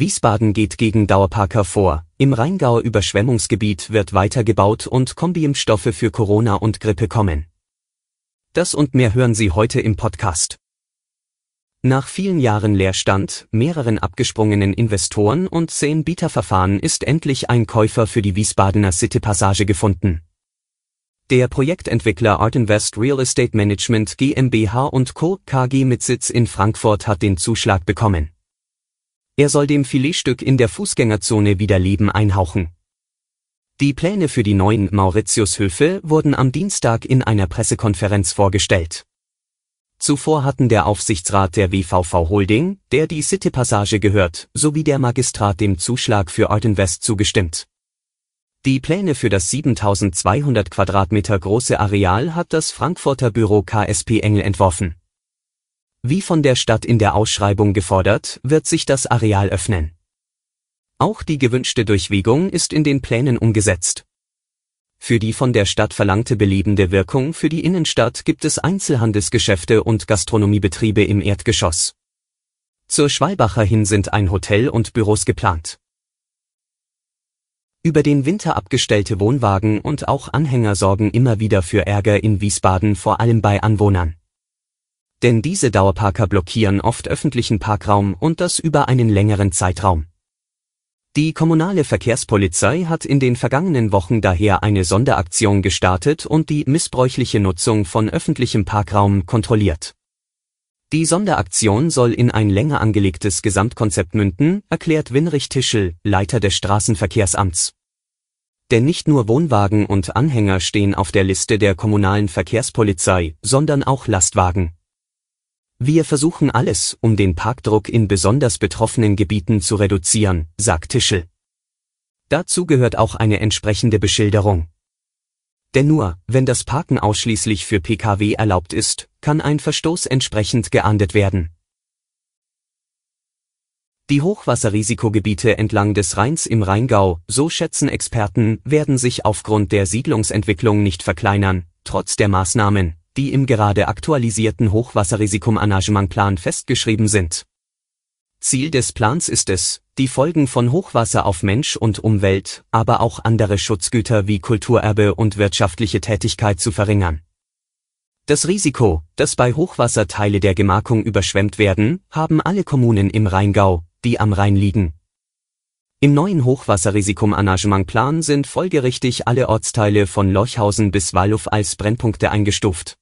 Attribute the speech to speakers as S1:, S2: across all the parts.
S1: Wiesbaden geht gegen Dauerparker vor. Im Rheingauer Überschwemmungsgebiet wird weitergebaut und Kombiimpfstoffe für Corona und Grippe kommen. Das und mehr hören Sie heute im Podcast. Nach vielen Jahren Leerstand, mehreren abgesprungenen Investoren und zehn Bieterverfahren ist endlich ein Käufer für die Wiesbadener City Passage gefunden. Der Projektentwickler Art Invest Real Estate Management GmbH und Co. KG mit Sitz in Frankfurt hat den Zuschlag bekommen. Er soll dem Filetstück in der Fußgängerzone wieder Leben einhauchen. Die Pläne für die neuen Mauritiushöfe wurden am Dienstag in einer Pressekonferenz vorgestellt. Zuvor hatten der Aufsichtsrat der WVV Holding, der die City Passage gehört, sowie der Magistrat dem Zuschlag für Art Invest zugestimmt. Die Pläne für das 7200 Quadratmeter große Areal hat das Frankfurter Büro KSP Engel entworfen. Wie von der Stadt in der Ausschreibung gefordert, wird sich das Areal öffnen. Auch die gewünschte Durchwegung ist in den Plänen umgesetzt. Für die von der Stadt verlangte belebende Wirkung für die Innenstadt gibt es Einzelhandelsgeschäfte und Gastronomiebetriebe im Erdgeschoss. Zur Schwalbacher hin sind ein Hotel und Büros geplant. Über den Winter abgestellte Wohnwagen und auch Anhänger sorgen immer wieder für Ärger in Wiesbaden vor allem bei Anwohnern. Denn diese Dauerparker blockieren oft öffentlichen Parkraum und das über einen längeren Zeitraum. Die kommunale Verkehrspolizei hat in den vergangenen Wochen daher eine Sonderaktion gestartet und die missbräuchliche Nutzung von öffentlichem Parkraum kontrolliert. Die Sonderaktion soll in ein länger angelegtes Gesamtkonzept münden, erklärt Winrich Tischel, Leiter des Straßenverkehrsamts. Denn nicht nur Wohnwagen und Anhänger stehen auf der Liste der kommunalen Verkehrspolizei, sondern auch Lastwagen. Wir versuchen alles, um den Parkdruck in besonders betroffenen Gebieten zu reduzieren, sagt Tischel. Dazu gehört auch eine entsprechende Beschilderung. Denn nur, wenn das Parken ausschließlich für Pkw erlaubt ist, kann ein Verstoß entsprechend geahndet werden. Die Hochwasserrisikogebiete entlang des Rheins im Rheingau, so schätzen Experten, werden sich aufgrund der Siedlungsentwicklung nicht verkleinern, trotz der Maßnahmen, die im gerade aktualisierten Hochwasserrisikomanagementplan festgeschrieben sind. Ziel des Plans ist es, die Folgen von Hochwasser auf Mensch und Umwelt, aber auch andere Schutzgüter wie Kulturerbe und wirtschaftliche Tätigkeit zu verringern. Das Risiko, dass bei Hochwasser Teile der Gemarkung überschwemmt werden, haben alle Kommunen im Rheingau, die am Rhein liegen. Im neuen Hochwasserrisikomanagementplan sind folgerichtig alle Ortsteile von Lorchhausen bis Walluff als Brennpunkte eingestuft.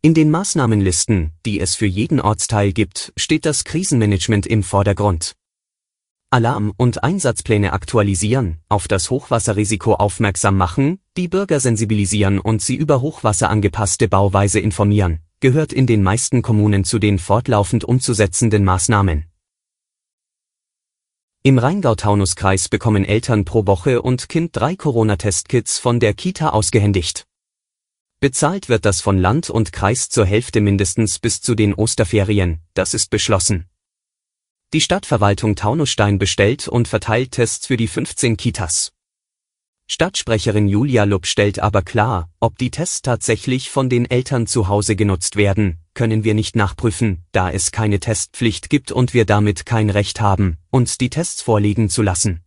S1: In den Maßnahmenlisten, die es für jeden Ortsteil gibt, steht das Krisenmanagement im Vordergrund. Alarm- und Einsatzpläne aktualisieren, auf das Hochwasserrisiko aufmerksam machen, die Bürger sensibilisieren und sie über Hochwasser angepasste Bauweise informieren, gehört in den meisten Kommunen zu den fortlaufend umzusetzenden Maßnahmen. Im Rheingau-Taunus-Kreis bekommen Eltern pro Woche und Kind drei Corona-Testkits von der Kita ausgehändigt. Bezahlt wird das von Land und Kreis zur Hälfte mindestens bis zu den Osterferien, das ist beschlossen. Die Stadtverwaltung Taunusstein bestellt und verteilt Tests für die 15 Kitas. Stadtsprecherin Julia Lupp stellt aber klar, ob die Tests tatsächlich von den Eltern zu Hause genutzt werden, können wir nicht nachprüfen, da es keine Testpflicht gibt und wir damit kein Recht haben, uns die Tests vorlegen zu lassen.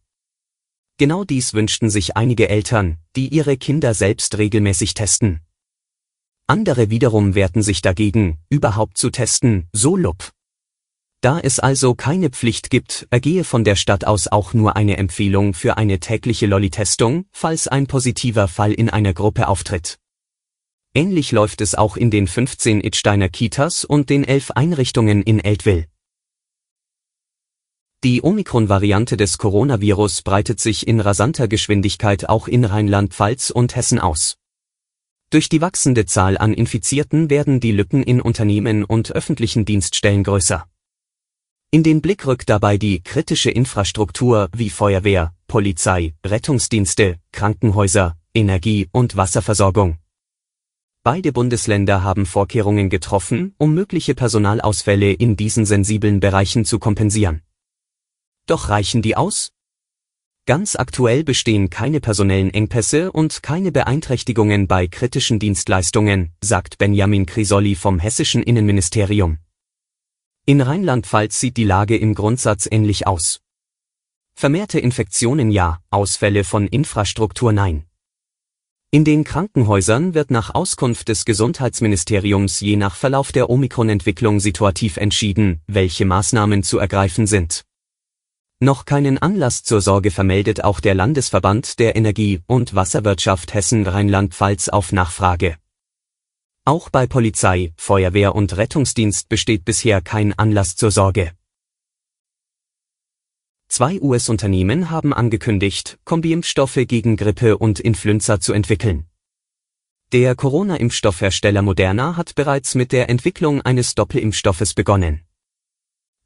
S1: Genau dies wünschten sich einige Eltern, die ihre Kinder selbst regelmäßig testen. Andere wiederum wehrten sich dagegen, überhaupt zu testen, so Lupp. Da es also keine Pflicht gibt, ergehe von der Stadt aus auch nur eine Empfehlung für eine tägliche Lolli-Testung, falls ein positiver Fall in einer Gruppe auftritt. Ähnlich läuft es auch in den 15 Itsteiner Kitas und den 11 Einrichtungen in Eltville. Die Omikron-Variante des Coronavirus breitet sich in rasanter Geschwindigkeit auch in Rheinland-Pfalz und Hessen aus. Durch die wachsende Zahl an Infizierten werden die Lücken in Unternehmen und öffentlichen Dienststellen größer. In den Blick rückt dabei die kritische Infrastruktur wie Feuerwehr, Polizei, Rettungsdienste, Krankenhäuser, Energie- und Wasserversorgung. Beide Bundesländer haben Vorkehrungen getroffen, um mögliche Personalausfälle in diesen sensiblen Bereichen zu kompensieren. Doch reichen die aus? Ganz aktuell bestehen keine personellen Engpässe und keine Beeinträchtigungen bei kritischen Dienstleistungen, sagt Benjamin Crisoli vom hessischen Innenministerium. In Rheinland-Pfalz sieht die Lage im Grundsatz ähnlich aus. Vermehrte Infektionen ja, Ausfälle von Infrastruktur nein. In den Krankenhäusern wird nach Auskunft des Gesundheitsministeriums je nach Verlauf der Omikron-Entwicklung situativ entschieden, welche Maßnahmen zu ergreifen sind. Noch keinen Anlass zur Sorge vermeldet auch der Landesverband der Energie- und Wasserwirtschaft Hessen Rheinland-Pfalz auf Nachfrage. Auch bei Polizei, Feuerwehr und Rettungsdienst besteht bisher kein Anlass zur Sorge. Zwei US-Unternehmen haben angekündigt, Kombi-Impfstoffe gegen Grippe und Influenza zu entwickeln. Der Corona-Impfstoffhersteller Moderna hat bereits mit der Entwicklung eines Doppelimpfstoffes begonnen.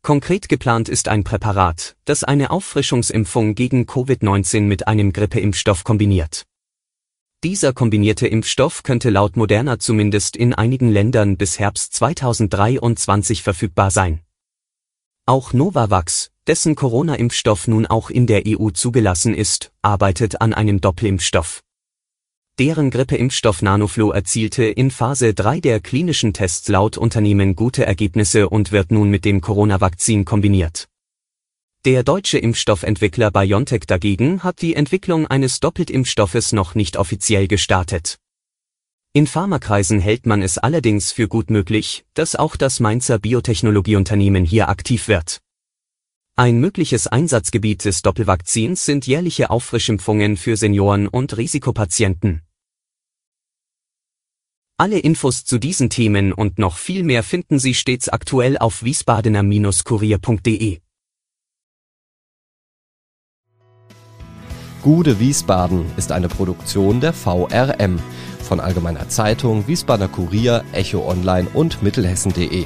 S1: Konkret geplant ist ein Präparat, das eine Auffrischungsimpfung gegen Covid-19 mit einem Grippeimpfstoff kombiniert. Dieser kombinierte Impfstoff könnte laut Moderna zumindest in einigen Ländern bis Herbst 2023 verfügbar sein. Auch Novavax, dessen Corona-Impfstoff nun auch in der EU zugelassen ist, arbeitet an einem Doppelimpfstoff. Deren Grippeimpfstoff Nanoflo erzielte in Phase 3 der klinischen Tests laut Unternehmen gute Ergebnisse und wird nun mit dem Corona-Vakzin kombiniert. Der deutsche Impfstoffentwickler BioNTech dagegen hat die Entwicklung eines Doppeltimpfstoffes noch nicht offiziell gestartet. In Pharmakreisen hält man es allerdings für gut möglich, dass auch das Mainzer Biotechnologieunternehmen hier aktiv wird. Ein mögliches Einsatzgebiet des Doppelvakzins sind jährliche Auffrischimpfungen für Senioren und Risikopatienten. Alle Infos zu diesen Themen und noch viel mehr finden Sie stets aktuell auf wiesbadener-kurier.de.
S2: Gude Wiesbaden ist eine Produktion der VRM von Allgemeiner Zeitung, Wiesbadener Kurier, Echo Online und Mittelhessen.de.